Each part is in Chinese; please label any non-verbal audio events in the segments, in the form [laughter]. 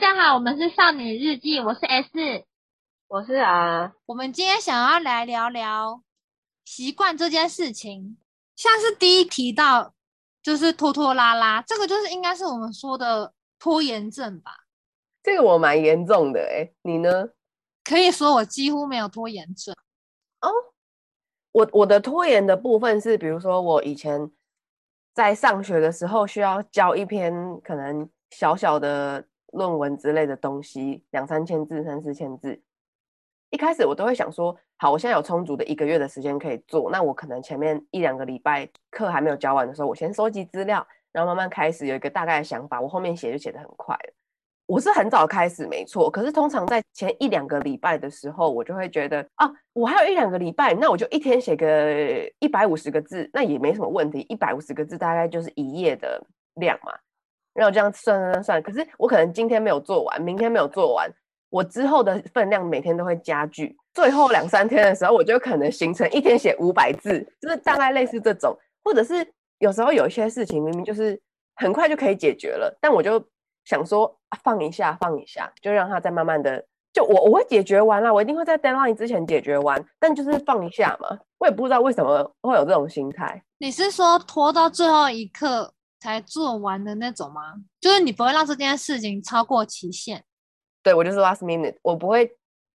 家好，我们是少女日记，我是 S，我是 R。我们今天想要来聊聊习惯这件事情，像是第一提到就是拖拖拉拉，这个就是应该是我们说的拖延症吧？这个我蛮严重的哎，你呢？可以说我几乎没有拖延症哦。我我的拖延的部分是，比如说我以前在上学的时候需要交一篇可能小小的。论文之类的东西，两三千字、三四千字，一开始我都会想说，好，我现在有充足的一个月的时间可以做，那我可能前面一两个礼拜课还没有教完的时候，我先收集资料，然后慢慢开始有一个大概的想法，我后面写就写得很快了。我是很早开始，没错，可是通常在前一两个礼拜的时候，我就会觉得啊，我还有一两个礼拜，那我就一天写个一百五十个字，那也没什么问题，一百五十个字大概就是一页的量嘛。然后这样算算算算，可是我可能今天没有做完，明天没有做完，我之后的分量每天都会加剧。最后两三天的时候，我就可能形成一天写五百字，就是大概类似这种。或者是有时候有一些事情明明就是很快就可以解决了，但我就想说啊，放一下，放一下，就让它再慢慢的，就我我会解决完了，我一定会在 deadline 之前解决完，但就是放一下嘛。我也不知道为什么会有这种心态。你是说拖到最后一刻？才做完的那种吗？就是你不会让这件事情超过期限。对，我就是 last minute，我不会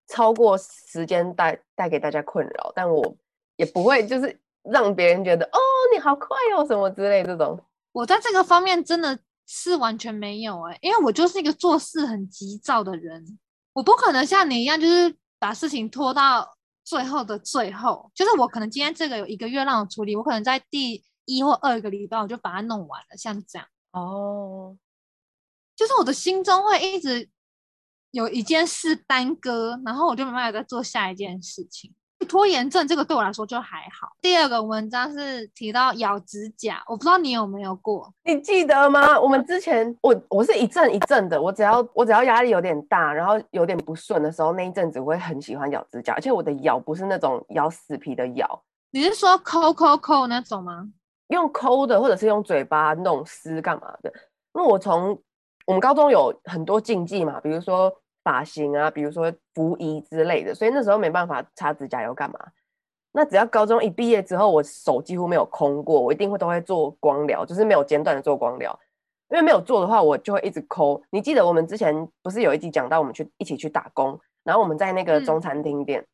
超过时间带带给大家困扰，但我也不会就是让别人觉得哦，你好快哦什么之类这种。我在这个方面真的是完全没有哎、欸，因为我就是一个做事很急躁的人，我不可能像你一样，就是把事情拖到最后的最后。就是我可能今天这个有一个月让我处理，我可能在第。一或二个礼拜我就把它弄完了，像这样哦，oh. 就是我的心中会一直有一件事耽搁，然后我就没办法再做下一件事情。拖延症这个对我来说就还好。第二个文章是提到咬指甲，我不知道你有没有过，你记得吗？我们之前我我是一阵一阵的，我只要我只要压力有点大，然后有点不顺的时候，那一阵子我会很喜欢咬指甲，而且我的咬不是那种咬死皮的咬。你是说抠抠抠那种吗？用抠的，或者是用嘴巴弄撕干嘛的？因为我从我们高中有很多禁忌嘛，比如说发型啊，比如说服仪之类的，所以那时候没办法擦指甲油干嘛。那只要高中一毕业之后，我手几乎没有空过，我一定会都会做光疗，就是没有间断的做光疗。因为没有做的话，我就会一直抠。你记得我们之前不是有一集讲到我们去一起去打工，然后我们在那个中餐厅店。嗯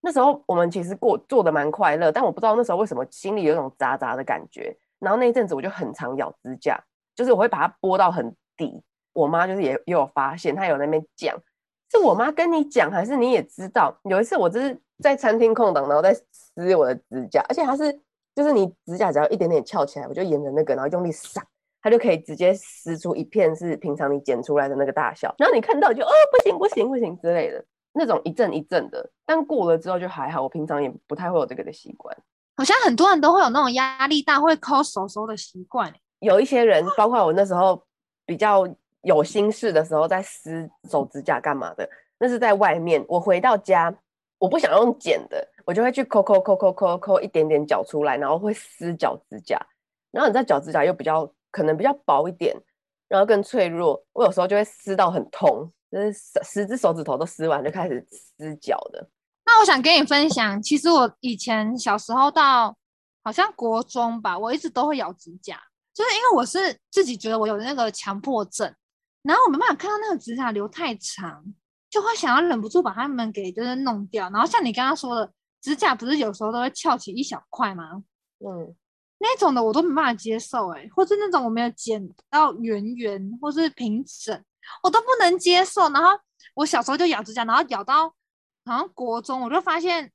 那时候我们其实过做的蛮快乐，但我不知道那时候为什么心里有一种杂杂的感觉。然后那一阵子我就很常咬指甲，就是我会把它拨到很低。我妈就是也也有发现，她有那边讲，是我妈跟你讲还是你也知道？有一次我就是在餐厅空档，然后在撕我的指甲，而且它是就是你指甲只要一点点翘起来，我就沿着那个然后用力撒，它就可以直接撕出一片是平常你剪出来的那个大小。然后你看到就哦不行不行不行之类的。那种一阵一阵的，但过了之后就还好。我平常也不太会有这个的习惯。好像很多人都会有那种压力大会抠手手的习惯。有一些人，包括我那时候比较有心事的时候，在撕手指甲干嘛的，那是在外面。我回到家，我不想用剪的，我就会去抠抠抠抠抠抠一点点脚出来，然后会撕脚指甲。然后你知道脚指甲又比较可能比较薄一点，然后更脆弱，我有时候就会撕到很痛。就是十只手指头都撕完，就开始撕脚的。那我想跟你分享，其实我以前小时候到好像国中吧，我一直都会咬指甲，就是因为我是自己觉得我有那个强迫症，然后我没办法看到那个指甲留太长，就会想要忍不住把它们给就是弄掉。然后像你刚刚说的，指甲不是有时候都会翘起一小块吗？嗯，那种的我都没办法接受，欸，哎，或是那种我没有剪到圆圆或是平整。我都不能接受，然后我小时候就咬指甲，然后咬到好像国中，我就发现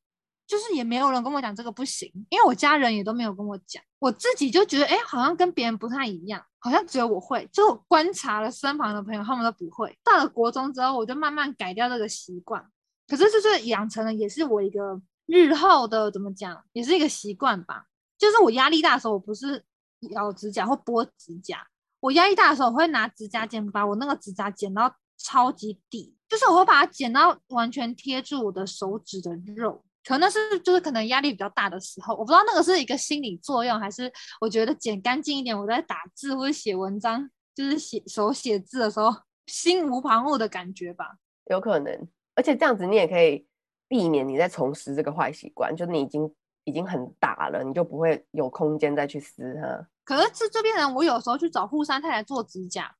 就是也没有人跟我讲这个不行，因为我家人也都没有跟我讲，我自己就觉得哎，好像跟别人不太一样，好像只有我会，就观察了身旁的朋友，他们都不会。到了国中之后，我就慢慢改掉这个习惯，可是就是养成了，也是我一个日后的怎么讲，也是一个习惯吧。就是我压力大的时候，我不是咬指甲或剥指甲。我压力大的时候，我会拿指甲剪把我那个指甲剪到超级底，就是我会把它剪到完全贴住我的手指的肉。可能是就是可能压力比较大的时候，我不知道那个是一个心理作用，还是我觉得剪干净一点，我在打字或者写文章，就是写手写字的时候心无旁骛的感觉吧？有可能，而且这样子你也可以避免你再重拾这个坏习惯，就你已经已经很大了，你就不会有空间再去撕它。可是这这边人，我有时候去找户山太太做指甲。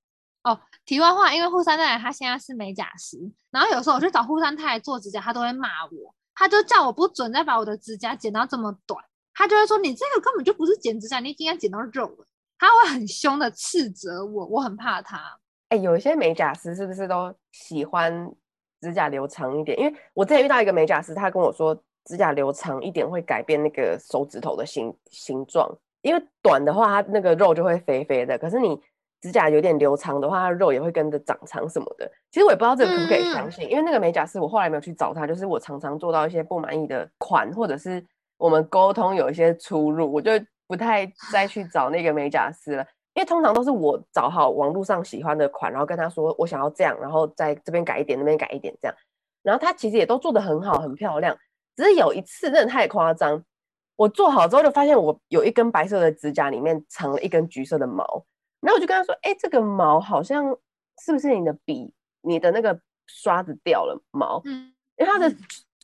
哦，题外话，因为护山太太她现在是美甲师，然后有时候我去找户山太太做指甲，她都会骂我，她就叫我不准再把我的指甲剪到这么短，她就会说你这个根本就不是剪指甲，你已经要剪到肉了，她会很凶的斥责我，我很怕她。哎，有一些美甲师是不是都喜欢指甲留长一点？因为我之前遇到一个美甲师，他跟我说指甲留长一点会改变那个手指头的形形状，因为短的话它那个肉就会肥肥的，可是你。指甲有点留长的话，它肉也会跟着长长什么的。其实我也不知道这个可不可以相信，嗯、因为那个美甲师我后来没有去找他，就是我常常做到一些不满意的款，或者是我们沟通有一些出入，我就不太 [laughs] 再去找那个美甲师了。因为通常都是我找好网络上喜欢的款，然后跟他说我想要这样，然后在这边改一点，那边改一点这样。然后他其实也都做得很好，很漂亮。只是有一次真的太夸张，我做好之后就发现我有一根白色的指甲里面藏了一根橘色的毛。然后我就跟他说：“哎、欸，这个毛好像是不是你的笔，你的那个刷子掉了毛？嗯，因为他的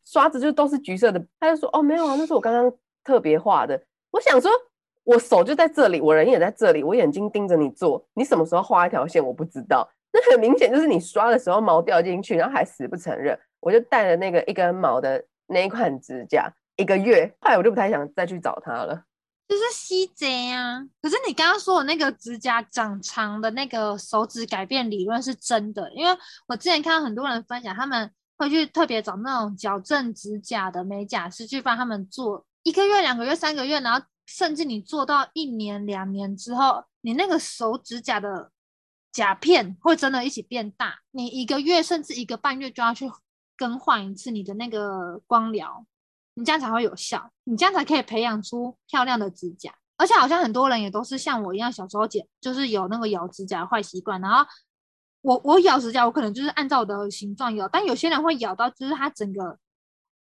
刷子就都是橘色的。”他就说：“哦，没有啊，那是我刚刚特别画的。”我想说，我手就在这里，我人也在这里，我眼睛盯着你做，你什么时候画一条线我不知道。[laughs] 那很明显就是你刷的时候毛掉进去，然后还死不承认。我就带了那个一根毛的那一款指甲一个月，后来我就不太想再去找他了。就是吸贼啊！可是你刚刚说的那个指甲长长的那个手指改变理论是真的，因为我之前看到很多人分享，他们会去特别找那种矫正指甲的美甲师去帮他们做一个月、两个月、三个月，然后甚至你做到一年、两年之后，你那个手指甲的甲片会真的一起变大，你一个月甚至一个半月就要去更换一次你的那个光疗。你这样才会有效，你这样才可以培养出漂亮的指甲。而且好像很多人也都是像我一样，小时候剪就是有那个咬指甲的坏习惯。然后我我咬指甲，我可能就是按照我的形状咬，但有些人会咬到，就是他整个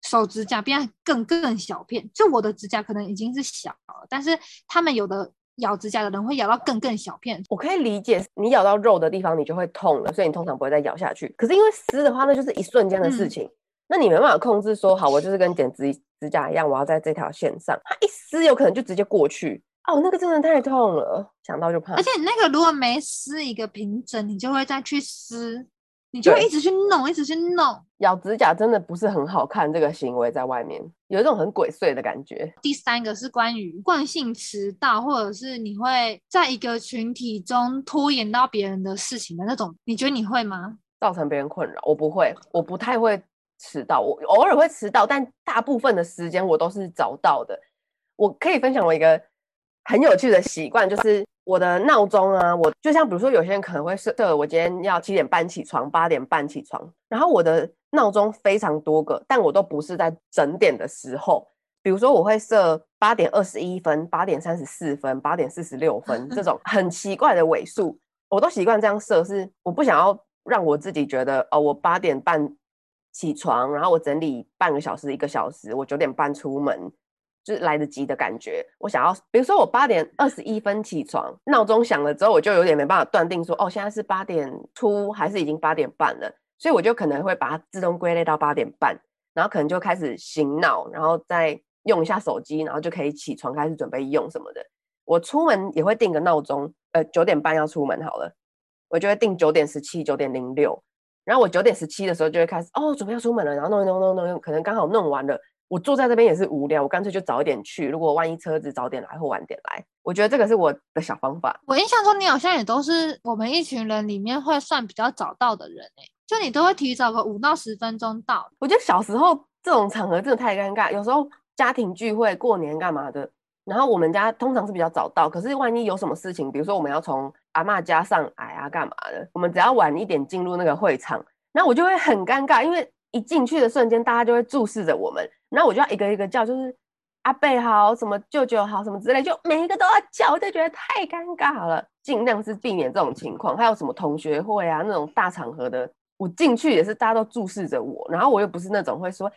手指甲变更更小片。就我的指甲可能已经是小了，但是他们有的咬指甲的人会咬到更更小片。我可以理解，你咬到肉的地方你就会痛了，所以你通常不会再咬下去。可是因为撕的话，那就是一瞬间的事情。嗯那你没办法控制说好，我就是跟剪指指甲一样，我要在这条线上，它一撕有可能就直接过去哦，那个真的太痛了，想到就怕。而且你那个如果没撕一个平整，你就会再去撕，你就会一直去弄，一直去弄。咬指甲真的不是很好看，这个行为在外面有一种很鬼祟的感觉。第三个是关于惯性迟到，或者是你会在一个群体中拖延到别人的事情的那种，你觉得你会吗？造成别人困扰？我不会，我不太会。迟到，我偶尔会迟到，但大部分的时间我都是早到的。我可以分享我一个很有趣的习惯，就是我的闹钟啊，我就像比如说有些人可能会设，我今天要七点半起床，八点半起床，然后我的闹钟非常多个，但我都不是在整点的时候。比如说我会设八点二十一分、八点三十四分、八点四十六分这种 [laughs] 很奇怪的尾数，我都习惯这样设，是我不想要让我自己觉得哦，我八点半。起床，然后我整理半个小时、一个小时，我九点半出门，就是来得及的感觉。我想要，比如说我八点二十一分起床，闹钟响了之后，我就有点没办法断定说，哦，现在是八点出还是已经八点半了，所以我就可能会把它自动归类到八点半，然后可能就开始醒脑，然后再用一下手机，然后就可以起床开始准备用什么的。我出门也会定个闹钟，呃，九点半要出门好了，我就会定九点十七、九点零六。然后我九点十七的时候就会开始哦，准备要出门了，然后弄一弄弄弄，可能刚好弄完了。我坐在这边也是无聊，我干脆就早一点去。如果万一车子早点来或晚点来，我觉得这个是我的小方法。我印象中你好像也都是我们一群人里面会算比较早到的人哎，就你都会提早个五到十分钟到。我觉得小时候这种场合真的太尴尬，有时候家庭聚会、过年干嘛的，然后我们家通常是比较早到，可是万一有什么事情，比如说我们要从阿嬷家上来啊，干嘛的？我们只要晚一点进入那个会场，那我就会很尴尬，因为一进去的瞬间，大家就会注视着我们，然后我就要一个一个叫，就是阿伯好，什么舅舅好，什么之类，就每一个都要叫，我就觉得太尴尬了。尽量是避免这种情况。还有什么同学会啊，那种大场合的，我进去也是大家都注视着我，然后我又不是那种会说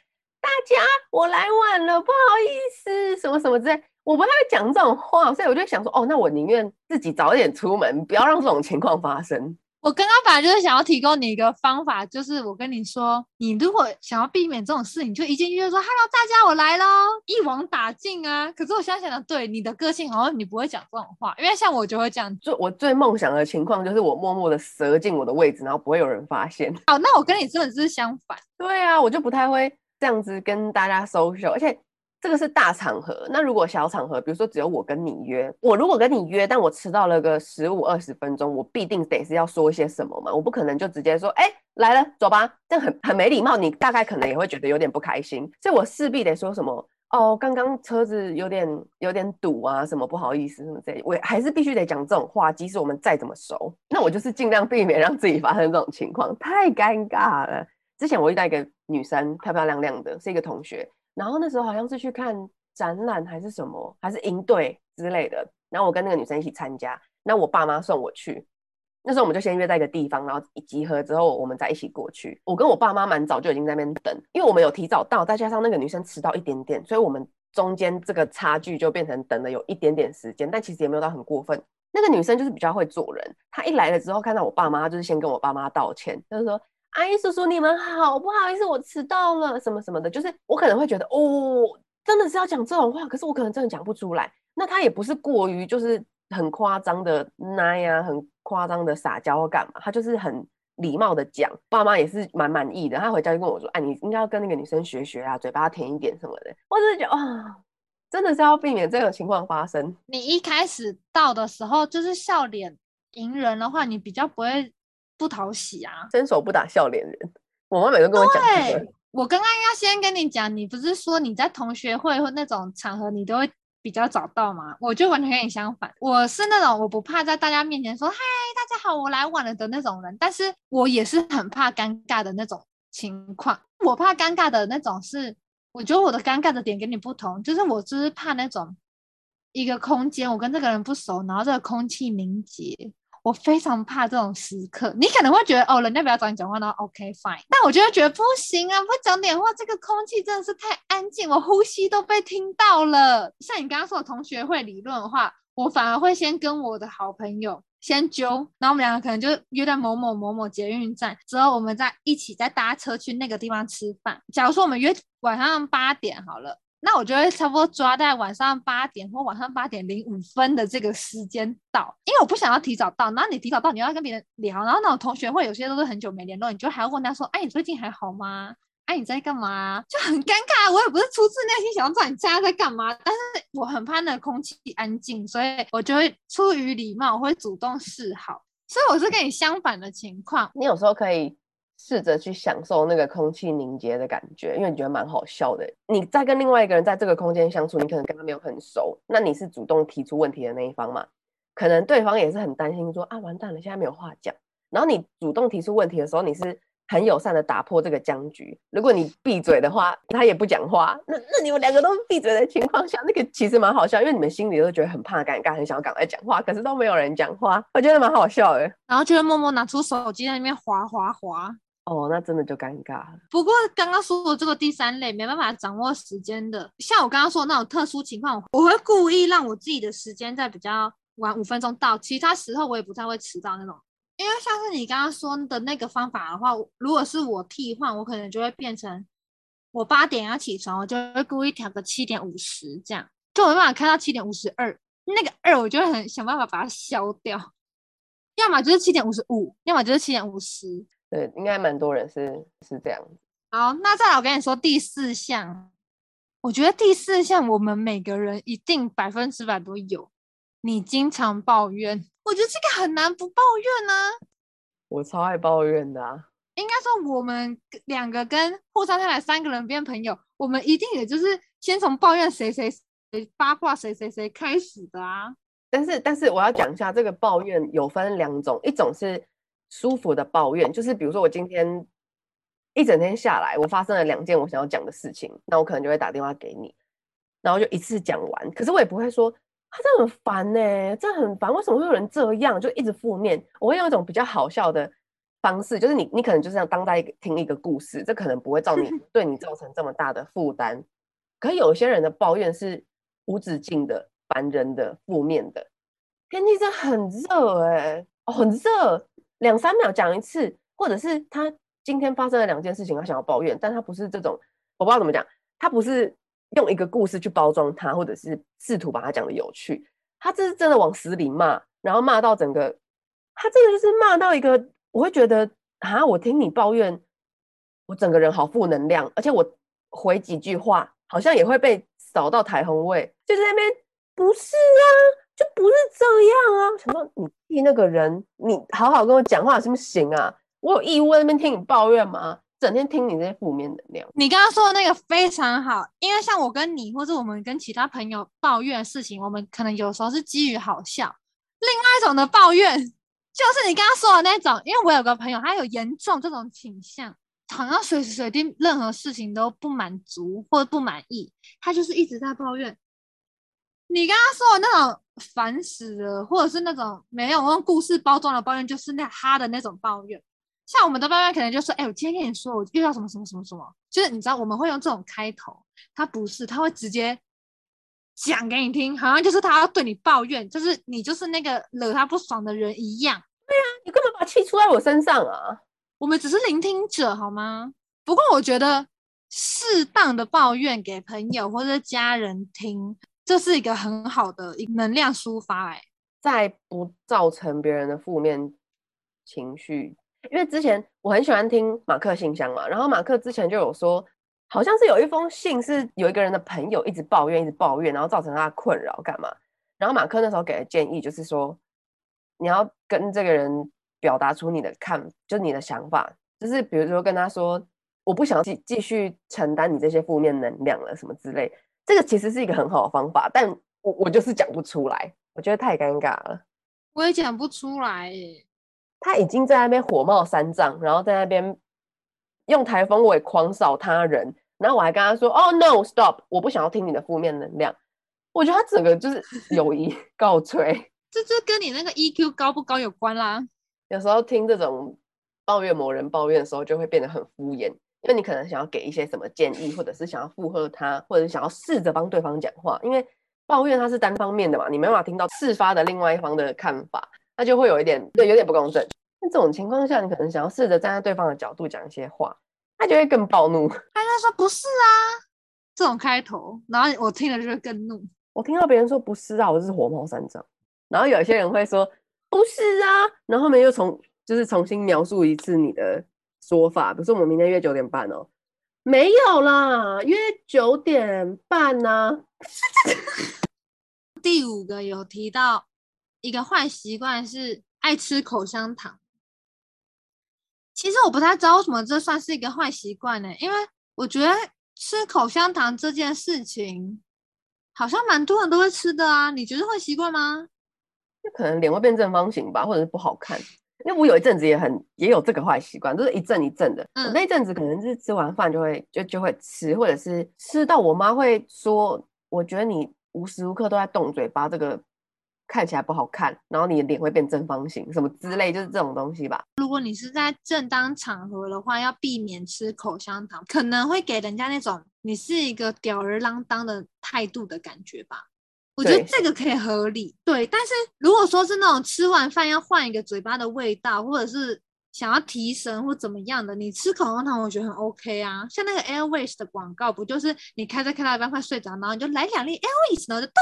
家我来晚了，不好意思，什么什么之类。我不太会讲这种话，所以我就想说，哦，那我宁愿自己早一点出门，不要让这种情况发生。我刚刚本来就是想要提供你一个方法，就是我跟你说，你如果想要避免这种事，你就一进去就说 “Hello，大家，我来喽”，一网打尽啊。可是我现在想的，对你的个性，好像你不会讲这种话，因为像我就会这样。就我最梦想的情况，就是我默默的折进我的位置，然后不会有人发现。好，那我跟你真的是相反。对啊，我就不太会这样子跟大家 social，而且。这个是大场合，那如果小场合，比如说只有我跟你约，我如果跟你约，但我迟到了个十五二十分钟，我必定得是要说一些什么嘛，我不可能就直接说，哎，来了，走吧，这样很很没礼貌，你大概可能也会觉得有点不开心，所以我势必得说什么，哦，刚刚车子有点有点堵啊，什么不好意思什么这，我还是必须得讲这种话，即使我们再怎么熟，那我就是尽量避免让自己发生这种情况，太尴尬了。之前我遇到一个女生，漂漂亮亮的，是一个同学。然后那时候好像是去看展览还是什么，还是营队之类的。然后我跟那个女生一起参加，那我爸妈送我去。那时候我们就先约在一个地方，然后一集合之后我们再一起过去。我跟我爸妈蛮早就已经在那边等，因为我们有提早到，再加上那个女生迟到一点点，所以我们中间这个差距就变成等了有一点点时间，但其实也没有到很过分。那个女生就是比较会做人，她一来了之后看到我爸妈，就是先跟我爸妈道歉，就是说。阿姨叔叔，你们好，不好意思，我迟到了，什么什么的，就是我可能会觉得，哦，真的是要讲这种话，可是我可能真的讲不出来。那他也不是过于就是很夸张的奶呀，很夸张的撒娇干嘛，他就是很礼貌的讲。爸妈也是蛮满意的，他回家就跟我说，哎，你应该要跟那个女生学学啊，嘴巴甜一点什么的。我只是觉得啊，真的是要避免这种情况发生。你一开始到的时候就是笑脸迎人的话，你比较不会。不讨喜啊，伸手不打笑脸人。我妈每次跟我讲、这个，我刚刚要先跟你讲，你不是说你在同学会或那种场合，你都会比较早到吗？我就完全跟你相反，我是那种我不怕在大家面前说嗨，大家好，我来晚了的那种人，但是我也是很怕尴尬的那种情况。我怕尴尬的那种是，我觉得我的尴尬的点跟你不同，就是我就是怕那种一个空间，我跟这个人不熟，然后这个空气凝结。我非常怕这种时刻，你可能会觉得哦，人家不要找你讲话，那 OK fine。但我就会觉得不行啊，不讲点话，这个空气真的是太安静，我呼吸都被听到了。像你刚刚说的同学会理论的话，我反而会先跟我的好朋友先揪，然后我们两个可能就约在某某某某捷运站，之后我们再一起再搭车去那个地方吃饭。假如说我们约晚上八点好了。那我就会差不多抓在晚上八点或晚上八点零五分的这个时间到，因为我不想要提早到。然后你提早到，你要跟别人聊，然后那种同学会有些都是很久没联络，你就还要问他说：“哎，你最近还好吗？哎，你在干嘛？”就很尴尬。我也不是出自内心想要知道你现在干嘛，但是我很怕那空气安静，所以我就会出于礼貌，我会主动示好。所以我是跟你相反的情况。你有时候可以。试着去享受那个空气凝结的感觉，因为你觉得蛮好笑的。你在跟另外一个人在这个空间相处，你可能跟他没有很熟，那你是主动提出问题的那一方嘛？可能对方也是很担心说啊，完蛋了，现在没有话讲。然后你主动提出问题的时候，你是很友善的打破这个僵局。如果你闭嘴的话，他也不讲话，那那你们两个都闭嘴的情况下，那个其实蛮好笑，因为你们心里都觉得很怕尴尬，很想要赶快讲话，可是都没有人讲话，我觉得蛮好笑的。然后就会默默拿出手机在那边滑滑滑。哦，那真的就尴尬了。不过刚刚说的这个第三类没办法掌握时间的，像我刚刚说的那种特殊情况，我会故意让我自己的时间在比较晚五分钟到，其他时候我也不太会迟到那种。因为像是你刚刚说的那个方法的话，如果是我替换，我可能就会变成我八点要起床，我就会故意调个七点五十这样，就没办法开到七点五十二，那个二我就会很想办法把它消掉，要么就是七点五十五，要么就是七点五十。对，应该蛮多人是是这样。好，那再来我跟你说第四项，我觉得第四项我们每个人一定百分之百都有。你经常抱怨，我觉得这个很难不抱怨呢、啊。我超爱抱怨的啊。应该说我们两个跟互相太太三个人变朋友，我们一定也就是先从抱怨谁谁谁八卦谁谁谁开始的啊。但是但是我要讲一下，这个抱怨有分两种，一种是。舒服的抱怨，就是比如说我今天一整天下来，我发生了两件我想要讲的事情，那我可能就会打电话给你，然后就一次讲完。可是我也不会说啊，这很烦呢、欸，这很烦，为什么会有人这样，就一直负面。我会用一种比较好笑的方式，就是你你可能就是要当在听一个故事，这可能不会造你 [laughs] 对你造成这么大的负担。可是有些人的抱怨是无止境的、烦人的、负面的。天气真的很热哎、欸，哦，很热。两三秒讲一次，或者是他今天发生了两件事情，他想要抱怨，但他不是这种，我不知道怎么讲，他不是用一个故事去包装他，或者是试图把他讲的有趣，他这是真的往死里骂，然后骂到整个，他真的就是骂到一个，我会觉得啊，我听你抱怨，我整个人好负能量，而且我回几句话，好像也会被扫到台红味，就在那边，不是啊，就不是这样啊。想说你替那个人，你好好跟我讲话行不行啊？我有义务在那边听你抱怨吗？整天听你这些负面能量。你刚刚说的那个非常好，因为像我跟你，或者我们跟其他朋友抱怨的事情，我们可能有时候是基于好笑。另外一种的抱怨，就是你刚刚说的那种，因为我有个朋友，他有严重这种倾向。好像随时随地任何事情都不满足或不满意，他就是一直在抱怨。你刚刚说的那种烦死了，或者是那种没有用故事包装的抱怨，就是那他的那种抱怨。像我们的抱怨可能就是，哎，我今天跟你说，我遇到什么什么什么什么，就是你知道我们会用这种开头，他不是，他会直接讲给你听，好像就是他要对你抱怨，就是你就是那个惹他不爽的人一样。对啊，你干嘛把气出在我身上啊！我们只是聆听者，好吗？不过我觉得适当的抱怨给朋友或者家人听，这是一个很好的能量抒发。哎，在不造成别人的负面情绪，因为之前我很喜欢听马克信箱嘛，然后马克之前就有说，好像是有一封信是有一个人的朋友一直抱怨，一直抱怨，然后造成他的困扰，干嘛？然后马克那时候给的建议就是说，你要跟这个人。表达出你的看，就是你的想法，就是比如说跟他说，我不想继继续承担你这些负面能量了，什么之类。这个其实是一个很好的方法，但我我就是讲不出来，我觉得太尴尬了。我也讲不出来耶。他已经在那边火冒三丈，然后在那边用台风尾狂扫他人，然后我还跟他说：“哦，no，stop，我不想要听你的负面能量。”我觉得他整个就是友谊告吹。[laughs] 这就跟你那个 EQ 高不高有关啦。有时候听这种抱怨某人抱怨的时候，就会变得很敷衍，因为你可能想要给一些什么建议，或者是想要附和他，或者是想要试着帮对方讲话。因为抱怨它是单方面的嘛，你没办法听到事发的另外一方的看法，那就会有一点对，有点不公正。那这种情况下，你可能想要试着站在对方的角度讲一些话，他就会更暴怒。[laughs] 他就说不是啊，这种开头，然后我听了就会更怒。我听到别人说不是啊，我就是火冒三丈。然后有些人会说。不是啊，然后后面又重就是重新描述一次你的说法，比如说我们明天约九点半哦，没有啦，约九点半呢、啊。第五个有提到一个坏习惯是爱吃口香糖，其实我不太知道为什么这算是一个坏习惯呢？因为我觉得吃口香糖这件事情好像蛮多人都会吃的啊，你觉得会习惯吗？就可能脸会变正方形吧，或者是不好看。因为我有一阵子也很也有这个坏习惯，就是一阵一阵的。嗯、我那阵子可能是吃完饭就会就就会吃，或者是吃到我妈会说，我觉得你无时无刻都在动嘴巴，这个看起来不好看，然后你的脸会变正方形，什么之类，就是这种东西吧。如果你是在正当场合的话，要避免吃口香糖，可能会给人家那种你是一个吊儿郎当的态度的感觉吧。我觉得这个可以合理，对。但是如果说是那种吃完饭要换一个嘴巴的味道，或者是想要提神或怎么样的，你吃口香糖，我觉得很 OK 啊。像那个 Airways 的广告，不就是你开车开到一半快睡着，然后你就来两粒 Airways，然后就咚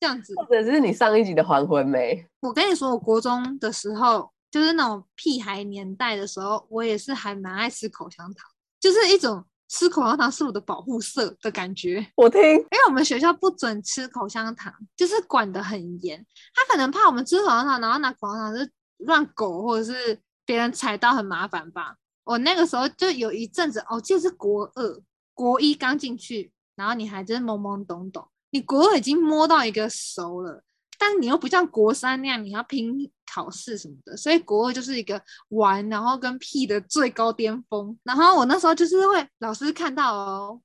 这样子。或者是你上一集的还魂没？我跟你说，我国中的时候，就是那种屁孩年代的时候，我也是还蛮爱吃口香糖，就是一种。吃口香糖是我的保护色的感觉。我听，因为我们学校不准吃口香糖，就是管得很严。他可能怕我们吃口香糖，然后拿口香糖是乱狗，或者是别人踩到很麻烦吧。我那个时候就有一阵子，哦，就是国二、国一刚进去，然后你还真懵懵懂懂，你国二已经摸到一个熟了。但你又不像国三那样，你要拼考试什么的，所以国二就是一个玩，然后跟屁的最高巅峰。然后我那时候就是会老师看到哦，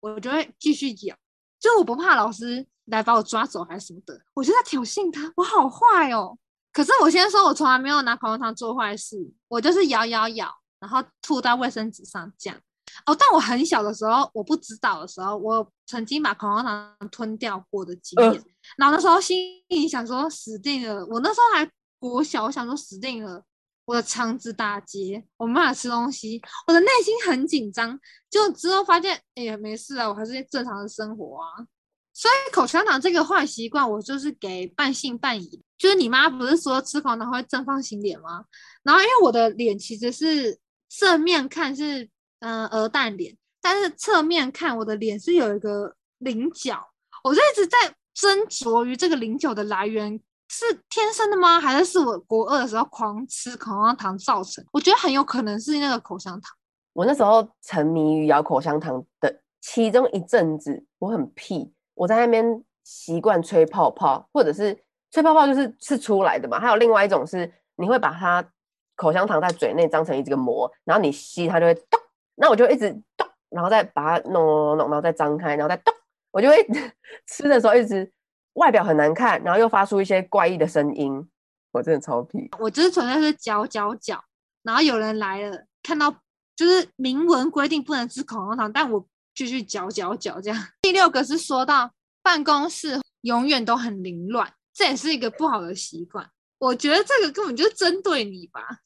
我就会继续咬，就我不怕老师来把我抓走还是什么的，我就在挑衅他，我好坏哦。可是我先说，我从来没有拿口香糖做坏事，我就是咬咬咬，然后吐到卫生纸上这样。哦，但我很小的时候，我不知道的时候，我曾经把口香糖吞掉过的经验。呃、然后那时候心里想说死定了，我那时候还国小，我想说死定了，我的肠子打结，我没办法吃东西，我的内心很紧张。就之后发现，哎呀，没事啊，我还是正常的生活啊。所以口香糖这个坏习惯，我就是给半信半疑。就是你妈不是说吃口香糖会正方形脸吗？然后因为我的脸其实是正面看是嗯鹅蛋脸，但是侧面看我的脸是有一个菱角，我就一直在斟酌于这个菱角的来源。是天生的吗？还是是我国二的时候狂吃口香糖造成？我觉得很有可能是那个口香糖。我那时候沉迷于咬口香糖的其中一阵子，我很屁，我在那边习惯吹泡泡，或者是吹泡泡就是是出来的嘛。还有另外一种是，你会把它口香糖在嘴内张成一个膜，然后你吸它就会，那我就一直咚，然后再把它弄弄弄，然后再张开，然后再咚，我就会 [laughs] 吃的时候一直。外表很难看，然后又发出一些怪异的声音，我真的超皮。我就是纯粹是嚼嚼嚼，然后有人来了，看到就是明文规定不能吃口香糖，但我继续嚼嚼嚼这样。第六个是说到办公室永远都很凌乱，这也是一个不好的习惯。我觉得这个根本就是针对你吧。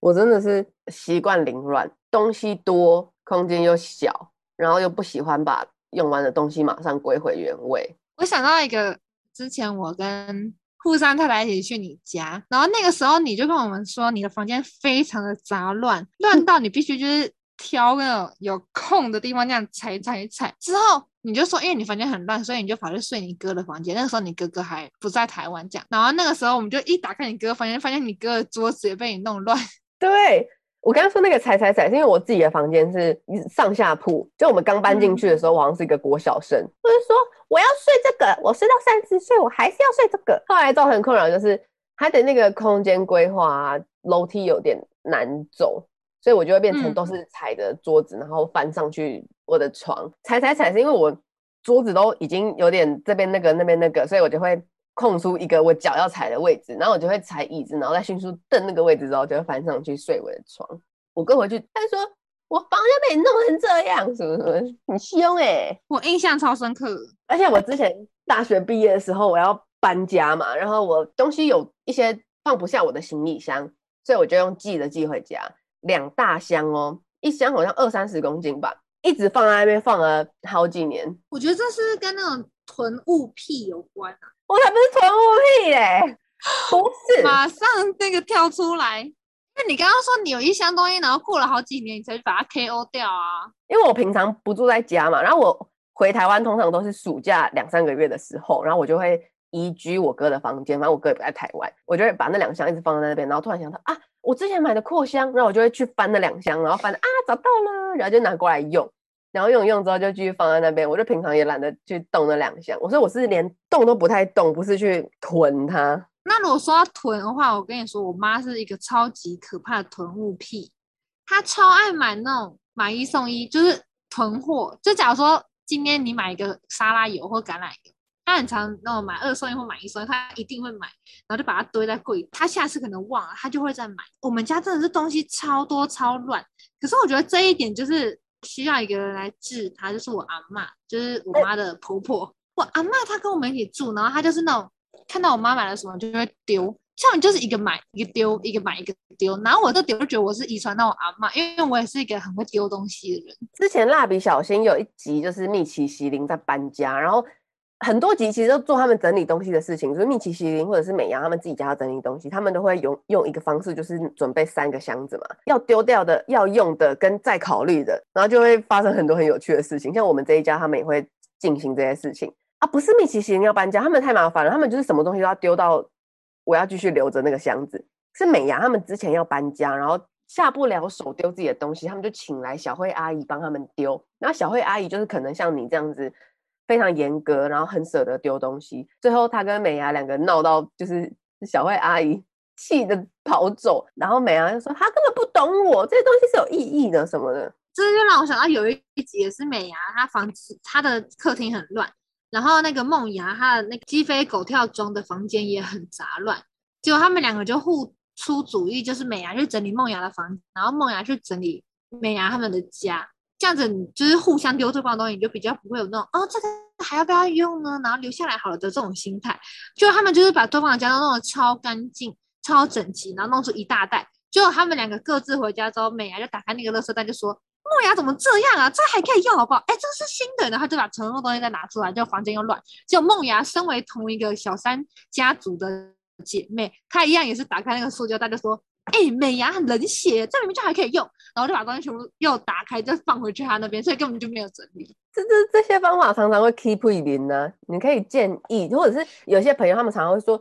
我真的是习惯凌乱，东西多，空间又小，然后又不喜欢把用完的东西马上归回原位。我想到一个，之前我跟富山太太一起去你家，然后那个时候你就跟我们说，你的房间非常的杂乱，乱到你必须就是挑那种有空的地方这样踩踩踩。之后你就说，因为你房间很乱，所以你就跑去睡你哥的房间。那个时候你哥哥还不在台湾，这样。然后那个时候我们就一打开你哥房间，发现你哥的桌子也被你弄乱。对。我刚刚说那个踩踩踩，是因为我自己的房间是上下铺。就我们刚搬进去的时候，我好像是一个国小生，我就、说我要睡这个，我睡到三十岁，我还是要睡这个。后来造成困扰就是，它的那个空间规划啊楼梯有点难走，所以我就会变成都是踩着桌子，嗯、然后翻上去我的床。踩踩踩是因为我桌子都已经有点这边那个那边那个，所以我就会。空出一个我脚要踩的位置，然后我就会踩椅子，然后再迅速蹬那个位置之后，就会翻上去睡我的床。我哥回去，他说我房间被你弄成这样，什么什么，很凶哎、欸！我印象超深刻。而且我之前大学毕业的时候，我要搬家嘛，然后我东西有一些放不下我的行李箱，所以我就用寄的寄回家，两大箱哦，一箱好像二三十公斤吧，一直放在那边放了好几年。我觉得这是跟那种囤物癖有关啊。我才不是囤物癖嘞，[laughs] 不是，马上那个跳出来。那你刚刚说你有一箱东西，然后过了好几年你才去把它 KO 掉啊？因为我平常不住在家嘛，然后我回台湾通常都是暑假两三个月的时候，然后我就会移居我哥的房间，反正我哥也不在台湾，我就会把那两箱一直放在那边，然后突然想到啊，我之前买的扩香，然后我就会去翻那两箱，然后翻啊找到了，然后就拿过来用。然后用用之后就继续放在那边，我就平常也懒得去动那两箱。我说我是连动都不太动，不是去囤它。那如果说要囤的话，我跟你说，我妈是一个超级可怕的囤物癖，她超爱买那种买一送一，就是囤货。就假如说今天你买一个沙拉油或橄榄油，她很常那种买二送一或买一送一，她一定会买，然后就把它堆在柜。她下次可能忘了，她就会再买。我们家真的是东西超多超乱，可是我觉得这一点就是。需要一个人来治他，就是我阿嬷，就是我妈的婆婆。我阿嬷她跟我们一起住，然后她就是那种看到我妈买了什么就会丢，像我就是一个买一个丢，一个买一个丢。然后我这丢就觉得我是遗传到我阿嬷，因为我也是一个很会丢东西的人。之前蜡笔小新有一集就是米奇西林在搬家，然后。很多集其实都做他们整理东西的事情，就是米奇西林或者是美羊他们自己家要整理东西，他们都会用用一个方式，就是准备三个箱子嘛，要丢掉的、要用的跟再考虑的，然后就会发生很多很有趣的事情。像我们这一家，他们也会进行这些事情啊。不是米奇西林要搬家，他们太麻烦了，他们就是什么东西都要丢到我要继续留着那个箱子。是美羊他们之前要搬家，然后下不了手丢自己的东西，他们就请来小慧阿姨帮他们丢。然后小慧阿姨就是可能像你这样子。非常严格，然后很舍得丢东西。最后，他跟美伢两个闹到，就是小慧阿姨 [laughs] 气得跑走。然后美伢就说：“他根本不懂我，这些东西是有意义的什么的。”这就让我想到有一集也是美伢，她房子她的客厅很乱，然后那个梦牙她的那个鸡飞狗跳中的房间也很杂乱。结果他们两个就互出主意，就是美伢去整理梦牙的房，然后梦牙去整理美伢他们的家。这样子，就是互相丢对方的东西，你就比较不会有那种哦，这个还要不要用呢？然后留下来好了的这种心态。就他们就是把对方的家都弄得超干净，超整齐，然后弄出一大袋。结果他们两个各自回家之后，美伢就打开那个垃圾袋，就说：“梦雅怎么这样啊？这还可以用好不好？哎，这是新的。”然后就把全部东西再拿出来，就房间又乱。就梦雅身为同一个小三家族的姐妹，她一样也是打开那个塑胶袋，就说。哎，美牙很冷血，这里面就还可以用，然后就把东西全部又打开，再放回去他那边，所以根本就没有整理。这这这些方法常常会 keep 一零呢。你可以建议，或者是有些朋友他们常常会说，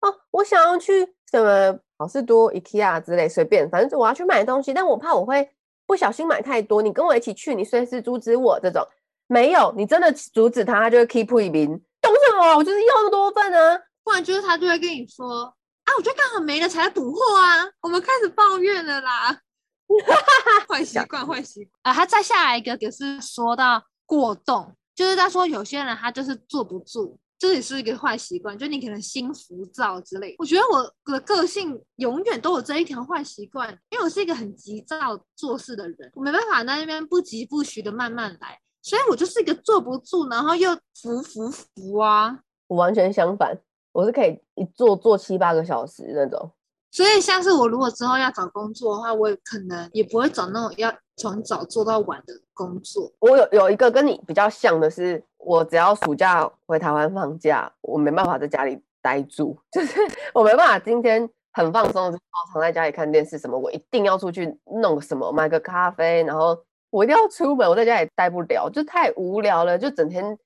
哦，我想要去什么好事多、IKEA 之类，随便，反正我要去买东西，但我怕我会不小心买太多，你跟我一起去，你随时阻止我。这种没有，你真的阻止他，他就会 keep 一零。懂什么？我就是要那么多份呢，不然就是他就会跟你说。啊，我觉得刚好没了才来补货啊！我们开始抱怨了啦，[laughs] 坏习惯，坏习惯啊！他再下来一个，就是说到过动，就是他说有些人他就是坐不住，这也是一个坏习惯，就你可能心浮躁之类。我觉得我的个性永远都有这一条坏习惯，因为我是一个很急躁做事的人，我没办法在那边不急不徐的慢慢来，所以我就是一个坐不住，然后又浮浮浮啊！我完全相反。我是可以一坐坐七八个小时那种，所以像是我如果之后要找工作的话，我也可能也不会找那种要从早做到晚的工作。我有有一个跟你比较像的是，我只要暑假回台湾放假，我没办法在家里待住，[laughs] 就是我没办法今天很放松的躺在家里看电视什么，我一定要出去弄什么，买个咖啡，然后我一定要出门，我在家里待不了，就太无聊了，就整天。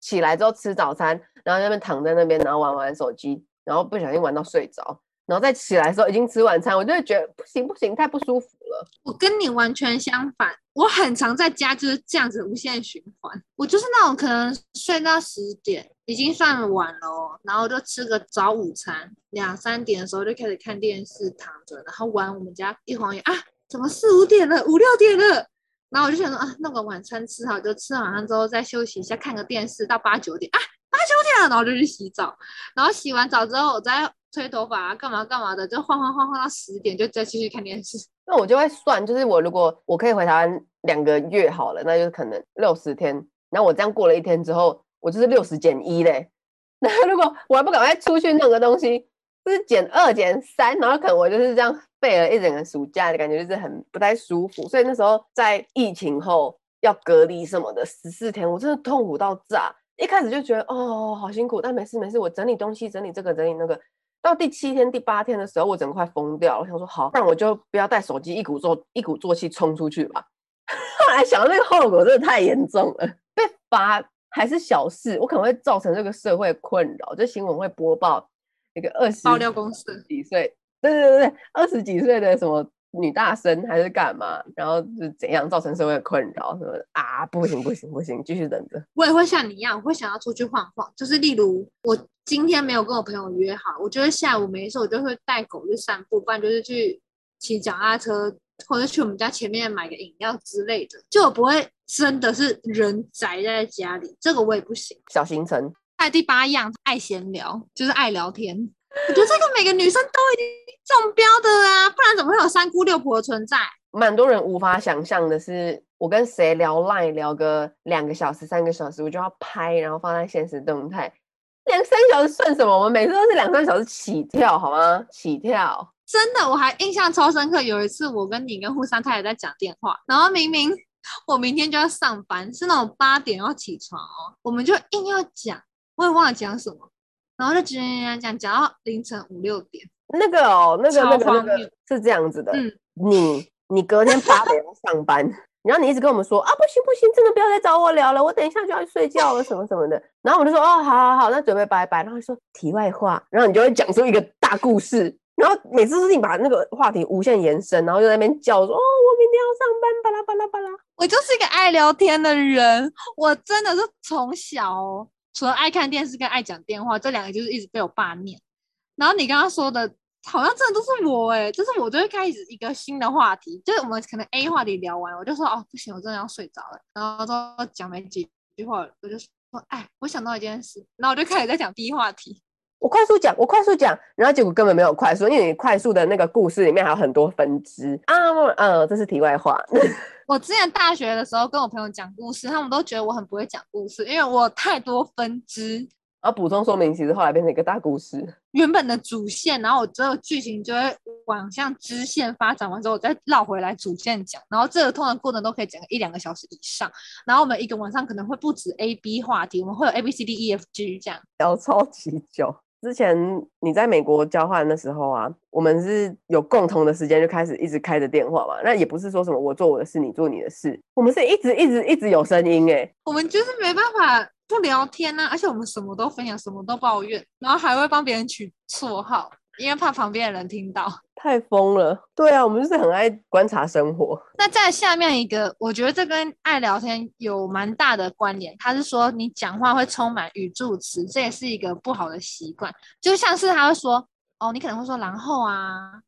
起来之后吃早餐，然后在那边躺在那边，然后玩玩手机，然后不小心玩到睡着，然后再起来的时候已经吃晚餐，我就会觉得不行不行，太不舒服了。我跟你完全相反，我很常在家就是这样子无限循环。我就是那种可能睡到十点已经算晚了，然后就吃个早午餐，两三点的时候就开始看电视躺着，然后玩我们家一晃眼啊，怎么四五点了，五六点了。然后我就想说啊，弄个晚餐吃好，就吃完晚餐之后再休息一下，看个电视到八九点啊，八九点了，然后就去洗澡，然后洗完澡之后我再吹头发啊，干嘛干嘛的，就晃晃晃晃到十点，就再继续看电视。[laughs] 那我就会算，就是我如果我可以回台湾两个月好了，那就是可能六十天。然后我这样过了一天之后，我就是六十减一嘞。[laughs] 那如果我还不赶快出去弄个东西，就是减二减三，然后可能我就是这样。废了一整个暑假的感觉，就是很不太舒服。所以那时候在疫情后要隔离什么的十四天，我真的痛苦到炸。一开始就觉得哦，好辛苦，但没事没事，我整理东西，整理这个，整理那个。到第七天、第八天的时候，我整个快疯掉了。我想说好，那我就不要带手机，一鼓作一鼓作气冲出去吧。[laughs] 后来想到那个后果真的太严重了，被罚还是小事，我可能会造成这个社会困扰。这新闻会播报一个二十爆料公司几岁。对对对对，二十几岁的什么女大生还是干嘛，然后是怎样造成社会的困扰什么的啊？不行不行不行，继续等着。我也会像你一样，我会想要出去晃晃。就是例如我今天没有跟我朋友约好，我觉得下午没事，我就会带狗去散步，不然就是去骑脚踏车，或者去我们家前面买个饮料之类的。就我不会真的是人宅在家里，这个我也不行。小行程。还有第八样，爱闲聊，就是爱聊天。我觉得这个每个女生都已经中标的啊，不然怎么会有三姑六婆的存在？蛮多人无法想象的是，我跟谁聊 Line 聊个两个小时、三个小时，我就要拍，然后放在现实动态。两三个小时算什么？我们每次都是两三个小时起跳，好吗？起跳。真的，我还印象超深刻。有一次，我跟你跟沪桑他也在讲电话，然后明明我明天就要上班，是那种八点要起床哦，我们就硬要讲，我也忘了讲什么。然后就讲讲讲讲到凌晨五六点，那个哦，那个那个那个是这样子的，嗯，你你隔天八点要上班，然后你一直跟我们说啊，不行不行，真的不要再找我聊了，我等一下就要去睡觉了，什么什么的。然后我就说哦，好好好，那准备拜拜。然后说题外话，然后你就会讲出一个大故事，然后每次都是你把那个话题无限延伸，然后就在那边叫说哦，我明天要上班，巴拉巴拉巴拉。我就是一个爱聊天的人，我真的是从小哦。除了爱看电视跟爱讲电话，这两个就是一直被我爸念。然后你刚刚说的，好像真的都是我哎，就是我就会开始一个新的话题，就是我们可能 A 话题聊完，我就说哦不行，我真的要睡着了。然后都讲没几句话，我就说哎，我想到一件事，然后我就开始在讲 B 话题。我快速讲，我快速讲，然后结果根本没有快速，因为你快速的那个故事里面还有很多分支啊，嗯，这是题外话。[laughs] 我之前大学的时候跟我朋友讲故事，他们都觉得我很不会讲故事，因为我太多分支。然后补充说明，其实后来变成一个大故事。原本的主线，然后我之后剧情就会往向支线发展完之后，我再绕回来主线讲。然后这个通常过程都可以讲个一两个小时以上。然后我们一个晚上可能会不止 A B 话题，我们会有 A B C D E F G 这样，聊超级久。之前你在美国交换的时候啊，我们是有共同的时间就开始一直开着电话嘛。那也不是说什么我做我的事，你做你的事，我们是一直一直一直有声音哎。我们就是没办法。不聊天呢、啊，而且我们什么都分享，什么都抱怨，然后还会帮别人取绰号，因为怕旁边的人听到。太疯了！对啊，我们就是很爱观察生活。那在下面一个，我觉得这跟爱聊天有蛮大的关联。他是说你讲话会充满语助词，这也是一个不好的习惯。就像是他会说哦，你可能会说然后啊，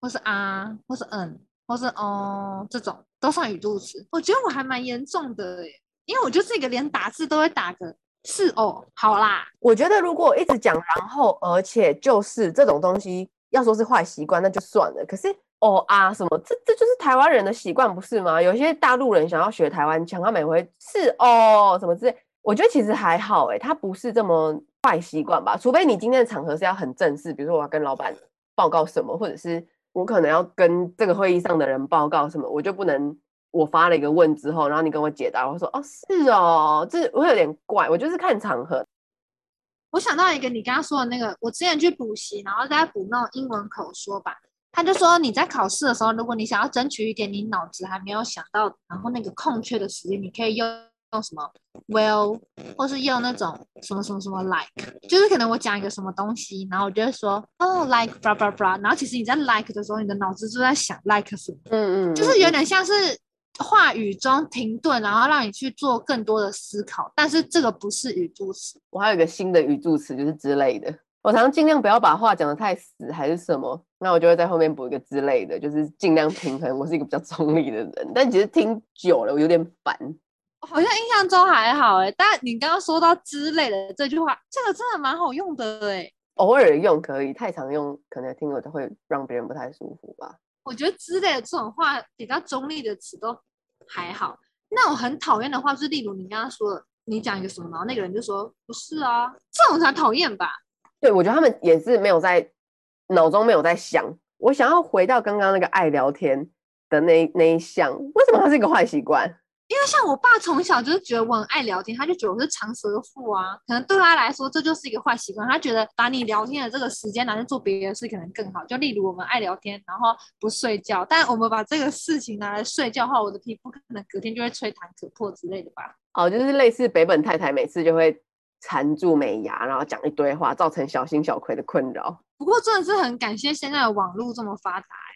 或是啊，或是嗯，或是哦，这种都算语助词。我觉得我还蛮严重的耶。因为我就是一个连打字都会打个是哦，好啦。我觉得如果一直讲然后而且就是这种东西，要说是坏习惯那就算了。可是哦啊什么，这这就是台湾人的习惯不是吗？有些大陆人想要学台湾腔，他每回是哦什么之类，我觉得其实还好诶，他不是这么坏习惯吧？除非你今天的场合是要很正式，比如说我要跟老板报告什么，或者是我可能要跟这个会议上的人报告什么，我就不能。我发了一个问之后，然后你跟我解答，我说哦是哦，这我有点怪，我就是看场合。我想到一个你刚刚说的那个，我之前去补习，然后在补那种英文口说吧，他就说你在考试的时候，如果你想要争取一点你脑子还没有想到，然后那个空缺的时间，你可以用用什么 well，或是用那种什么什么什么 like，就是可能我讲一个什么东西，然后我就会说哦 like blah blah blah，然后其实你在 like 的时候，你的脑子就在想 like 什么，嗯嗯，就是有点像是。话语中停顿，然后让你去做更多的思考，但是这个不是语助词。我还有一个新的语助词，就是之类的。我常常尽量不要把话讲得太死，还是什么，那我就会在后面补一个之类的，就是尽量平衡。我是一个比较中立的人，但其实听久了我有点烦。好像印象中还好哎，但你刚刚说到之类的这句话，这个真的蛮好用的哎。偶尔用可以，太常用可能听了都会让别人不太舒服吧。我觉得之类的这种话比较中立的词都。还好，那我很讨厌的话是，例如你刚刚说的，你讲一个什么，然后那个人就说不是啊，这种才讨厌吧？对，我觉得他们也是没有在脑中没有在想，我想要回到刚刚那个爱聊天的那那一项，为什么它是一个坏习惯？因为像我爸从小就是觉得我很爱聊天，他就觉得我是长舌妇啊。可能对他来说，这就是一个坏习惯。他觉得把你聊天的这个时间拿去做别的事，可能更好。就例如我们爱聊天，然后不睡觉，但我们把这个事情拿来睡觉的话，我的皮肤可能隔天就会吹弹可破之类的吧。哦，就是类似北本太太每次就会缠住美牙，然后讲一堆话，造成小新小葵的困扰。不过真的是很感谢现在的网络这么发达，哎，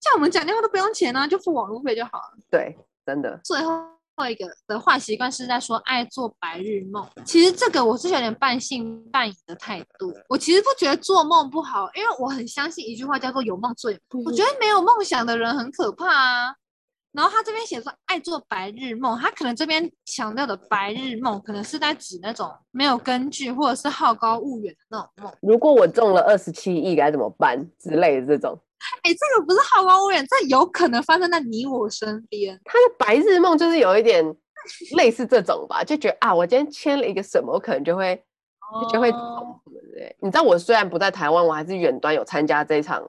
像我们讲电话都不用钱啊，就付网络费就好了。对。真的，最后一个的坏习惯是在说爱做白日梦。其实这个我是有点半信半疑的态度。我其实不觉得做梦不好，因为我很相信一句话叫做“有梦最美”。我觉得没有梦想的人很可怕啊。然后他这边写说爱做白日梦，他可能这边强调的白日梦，可能是在指那种没有根据或者是好高骛远的那种梦。如果我中了二十七亿该怎么办之类的这种。哎、欸，这个不是好高骛远，这有可能发生在你我身边。他的白日梦就是有一点 [laughs] 类似这种吧，就觉得啊，我今天签了一个什么，我可能就会就会什么的。你知道，我虽然不在台湾，我还是远端有参加这场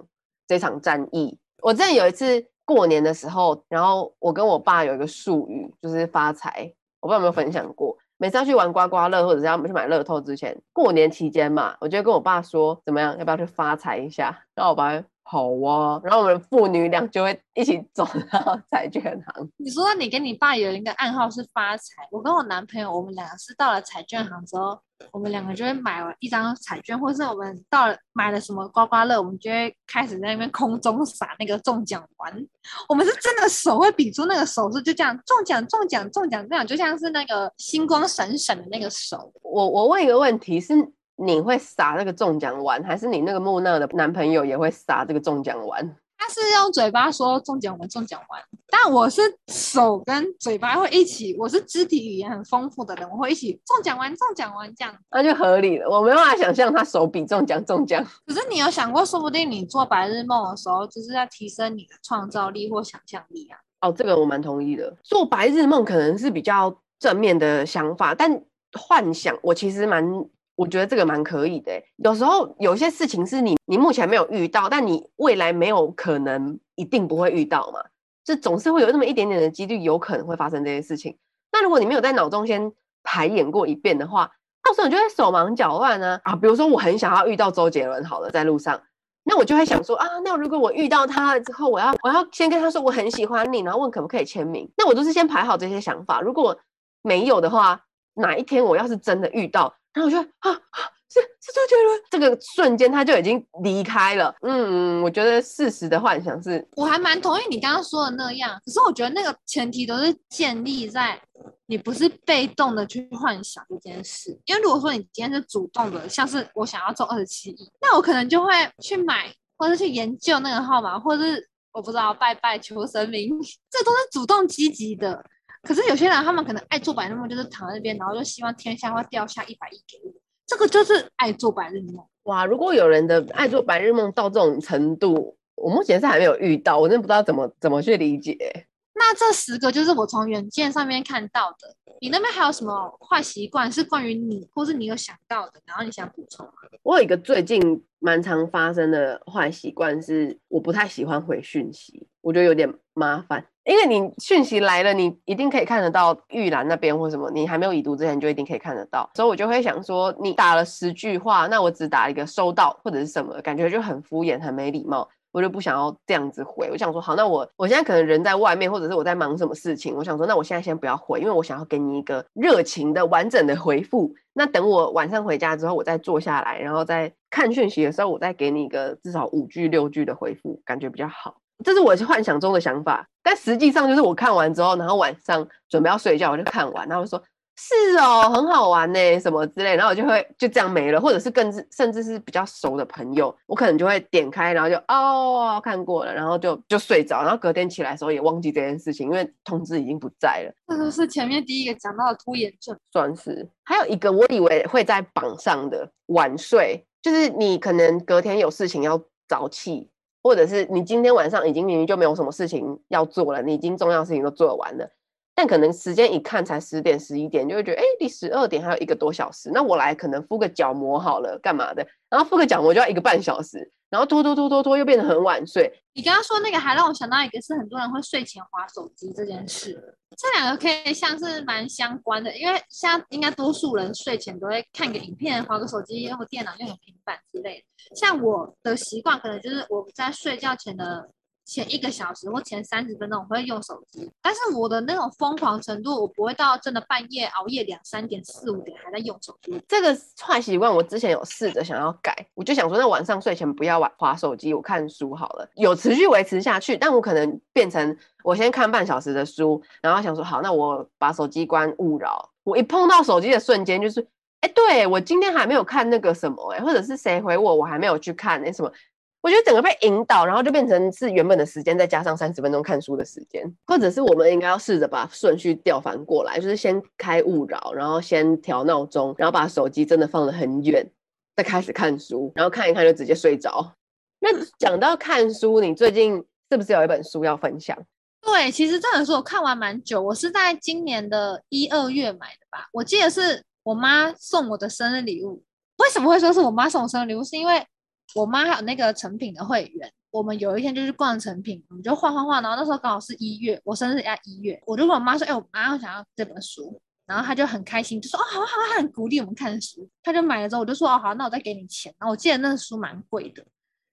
这场战役。我之前有一次过年的时候，然后我跟我爸有一个术语，就是发财。我不知道有没有分享过，每次要去玩刮刮乐或者是要去买乐透之前，过年期间嘛，我就跟我爸说怎么样，要不要去发财一下？然后我爸。好啊，然后我们父女俩就会一起走到彩券行。你说你跟你爸有一个暗号是发财，我跟我男朋友，我们两个是到了彩券行之后，我们两个就会买了一张彩券，或是我们到了买了什么刮刮乐，我们就会开始在那边空中撒那个中奖丸。我们是真的手会比出那个手势，就这样中奖中奖中奖这样，就像是那个星光闪闪的那个手。我我问一个问题是。你会撒那个中奖丸，还是你那个木讷的男朋友也会撒这个中奖丸？他是用嘴巴说中奖丸，中奖丸，但我是手跟嘴巴会一起，我是肢体语言很丰富的人，我会一起中奖丸，中奖丸这样，那就合理了。我没办法想象他手比中奖中奖。可是你有想过，说不定你做白日梦的时候，就是在提升你的创造力或想象力啊？哦，这个我蛮同意的。做白日梦可能是比较正面的想法，但幻想我其实蛮。我觉得这个蛮可以的。有时候有些事情是你你目前没有遇到，但你未来没有可能一定不会遇到嘛，就总是会有那么一点点的几率有可能会发生这些事情。那如果你没有在脑中先排演过一遍的话，到时候你就会手忙脚乱呢。啊，比如说我很想要遇到周杰伦，好了，在路上。那我就会想说啊，那如果我遇到他了之后，我要我要先跟他说我很喜欢你，然后问可不可以签名。那我都是先排好这些想法。如果没有的话，哪一天我要是真的遇到，然后我就啊啊，是是周杰伦，这个瞬间他就已经离开了。嗯，我觉得事实的幻想是，我还蛮同意你刚刚说的那样。可是我觉得那个前提都是建立在你不是被动的去幻想这件事。因为如果说你今天是主动的，像是我想要中二十七亿，那我可能就会去买，或者去研究那个号码，或者是我不知道拜拜求神明，[laughs] 这都是主动积极的。可是有些人他们可能爱做白日梦，就是躺在那边，然后就希望天下会掉下一百亿给我，这个就是爱做白日梦。哇，如果有人的爱做白日梦到这种程度，我目前是还没有遇到，我真的不知道怎么怎么去理解。那这十个就是我从远见上面看到的。你那边还有什么坏习惯是关于你，或是你有想到的，然后你想补充吗？我有一个最近蛮常发生的坏习惯是，我不太喜欢回讯息，我觉得有点麻烦。因为你讯息来了，你一定可以看得到预览那边或什么，你还没有已读之前，就一定可以看得到。所以我就会想说，你打了十句话，那我只打一个收到或者是什么，感觉就很敷衍，很没礼貌。我就不想要这样子回，我想说好，那我我现在可能人在外面，或者是我在忙什么事情，我想说，那我现在先不要回，因为我想要给你一个热情的、完整的回复。那等我晚上回家之后，我再坐下来，然后再看讯息的时候，我再给你一个至少五句、六句的回复，感觉比较好。这是我幻想中的想法，但实际上就是我看完之后，然后晚上准备要睡觉，我就看完，然后说。是哦，很好玩呢，什么之类，然后我就会就这样没了，或者是更甚至是比较熟的朋友，我可能就会点开，然后就哦看过了，然后就就睡着，然后隔天起来的时候也忘记这件事情，因为通知已经不在了。这就是前面第一个讲到的拖延症，算是。还有一个我以为会在榜上的晚睡，就是你可能隔天有事情要早起，或者是你今天晚上已经明明就没有什么事情要做了，你已经重要事情都做完了。但可能时间一看才十点十一点，就会觉得哎，第十二点还有一个多小时，那我来可能敷个角膜好了，干嘛的？然后敷个角膜就要一个半小时，然后拖拖拖拖拖又变得很晚睡。你刚刚说那个还让我想到一个，是很多人会睡前划手机这件事，这两个可以像是蛮相关的，因为像应该多数人睡前都会看个影片，划个手机，用个电脑，用个平板之类的。像我的习惯可能就是我在睡觉前的。前一个小时或前三十分钟我会用手机，但是我的那种疯狂程度，我不会到真的半夜熬夜两三点、四五点还在用手机。这个坏习惯我之前有试着想要改，我就想说，那晚上睡前不要玩划手机，我看书好了，有持续维持下去。但我可能变成我先看半小时的书，然后想说好，那我把手机关勿扰。我一碰到手机的瞬间，就是哎，对，我今天还没有看那个什么哎，或者是谁回我，我还没有去看那什么。我觉得整个被引导，然后就变成是原本的时间，再加上三十分钟看书的时间，或者是我们应该要试着把顺序调反过来，就是先开勿扰，然后先调闹钟，然后把手机真的放得很远，再开始看书，然后看一看就直接睡着。那讲到看书，你最近是不是有一本书要分享？对，其实这本书我看完蛮久，我是在今年的一二月买的吧，我记得是我妈送我的生日礼物。为什么会说是我妈送我生日礼物？是因为我妈还有那个诚品的会员，我们有一天就去逛诚品，我们就画画画，然后那时候刚好是一月，我生日在一月，我就跟我妈说，哎、欸，我妈想要这本书，然后她就很开心，就说，哦，好好，她很鼓励我们看书，她就买了之后，我就说，哦，好，那我再给你钱，然后我记得那个书蛮贵的，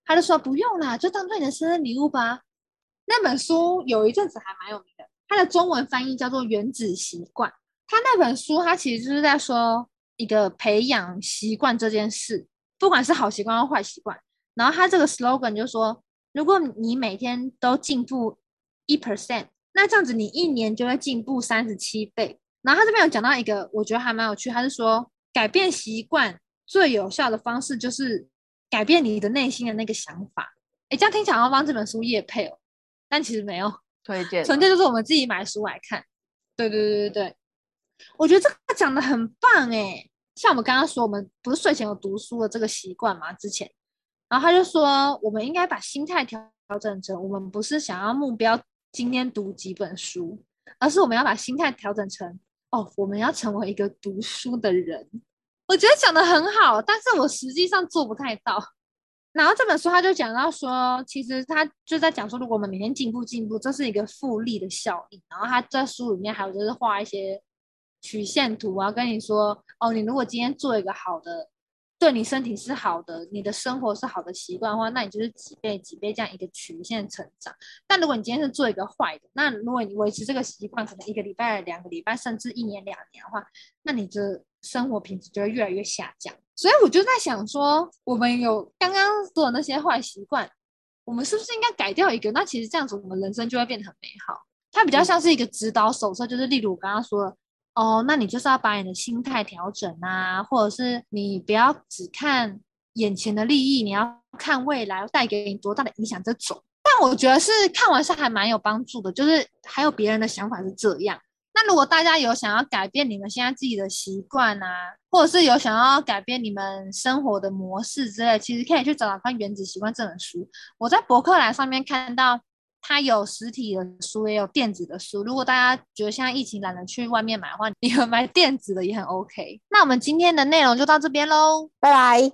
她就说不用啦，就当做你的生日礼物吧。那本书有一阵子还蛮有名的，它的中文翻译叫做《原子习惯》，它那本书它其实就是在说一个培养习惯这件事。不管是好习惯或坏习惯，然后他这个 slogan 就说，如果你每天都进步一 percent，那这样子你一年就会进步三十七倍。然后他这边有讲到一个，我觉得还蛮有趣，他是说改变习惯最有效的方式就是改变你的内心的那个想法。诶，这样听起来要帮这本书业配哦，但其实没有 [laughs] 推荐，纯粹就是我们自己买书来看。对对对对对，我觉得这个讲的很棒诶。像我们刚刚说，我们不是睡前有读书的这个习惯吗？之前，然后他就说，我们应该把心态调调整成，我们不是想要目标今天读几本书，而是我们要把心态调整成，哦，我们要成为一个读书的人。我觉得讲得很好，但是我实际上做不太到。然后这本书他就讲到说，其实他就在讲说，如果我们每天进步进步，这是一个复利的效应。然后他在书里面还有就是画一些曲线图啊，跟你说，哦，你如果今天做一个好的。对你身体是好的，你的生活是好的习惯的话，那你就是几倍几倍这样一个曲线成长。但如果你今天是做一个坏的，那如果你维持这个习惯，可能一个礼拜、两个礼拜，甚至一年、两年的话，那你的生活品质就会越来越下降。所以我就在想说，我们有刚刚说的那些坏习惯，我们是不是应该改掉一个？那其实这样子，我们人生就会变得很美好。它比较像是一个指导手册，就是例如我刚刚说的。哦，那你就是要把你的心态调整啊，或者是你不要只看眼前的利益，你要看未来带给你多大的影响这种。但我觉得是看完是还蛮有帮助的，就是还有别人的想法是这样。那如果大家有想要改变你们现在自己的习惯啊，或者是有想要改变你们生活的模式之类，其实可以去找找看《原子习惯》这本书。我在博客来上面看到。它有实体的书，也有电子的书。如果大家觉得现在疫情懒得去外面买的话，你们 [laughs] 买电子的也很 OK。那我们今天的内容就到这边喽，拜拜。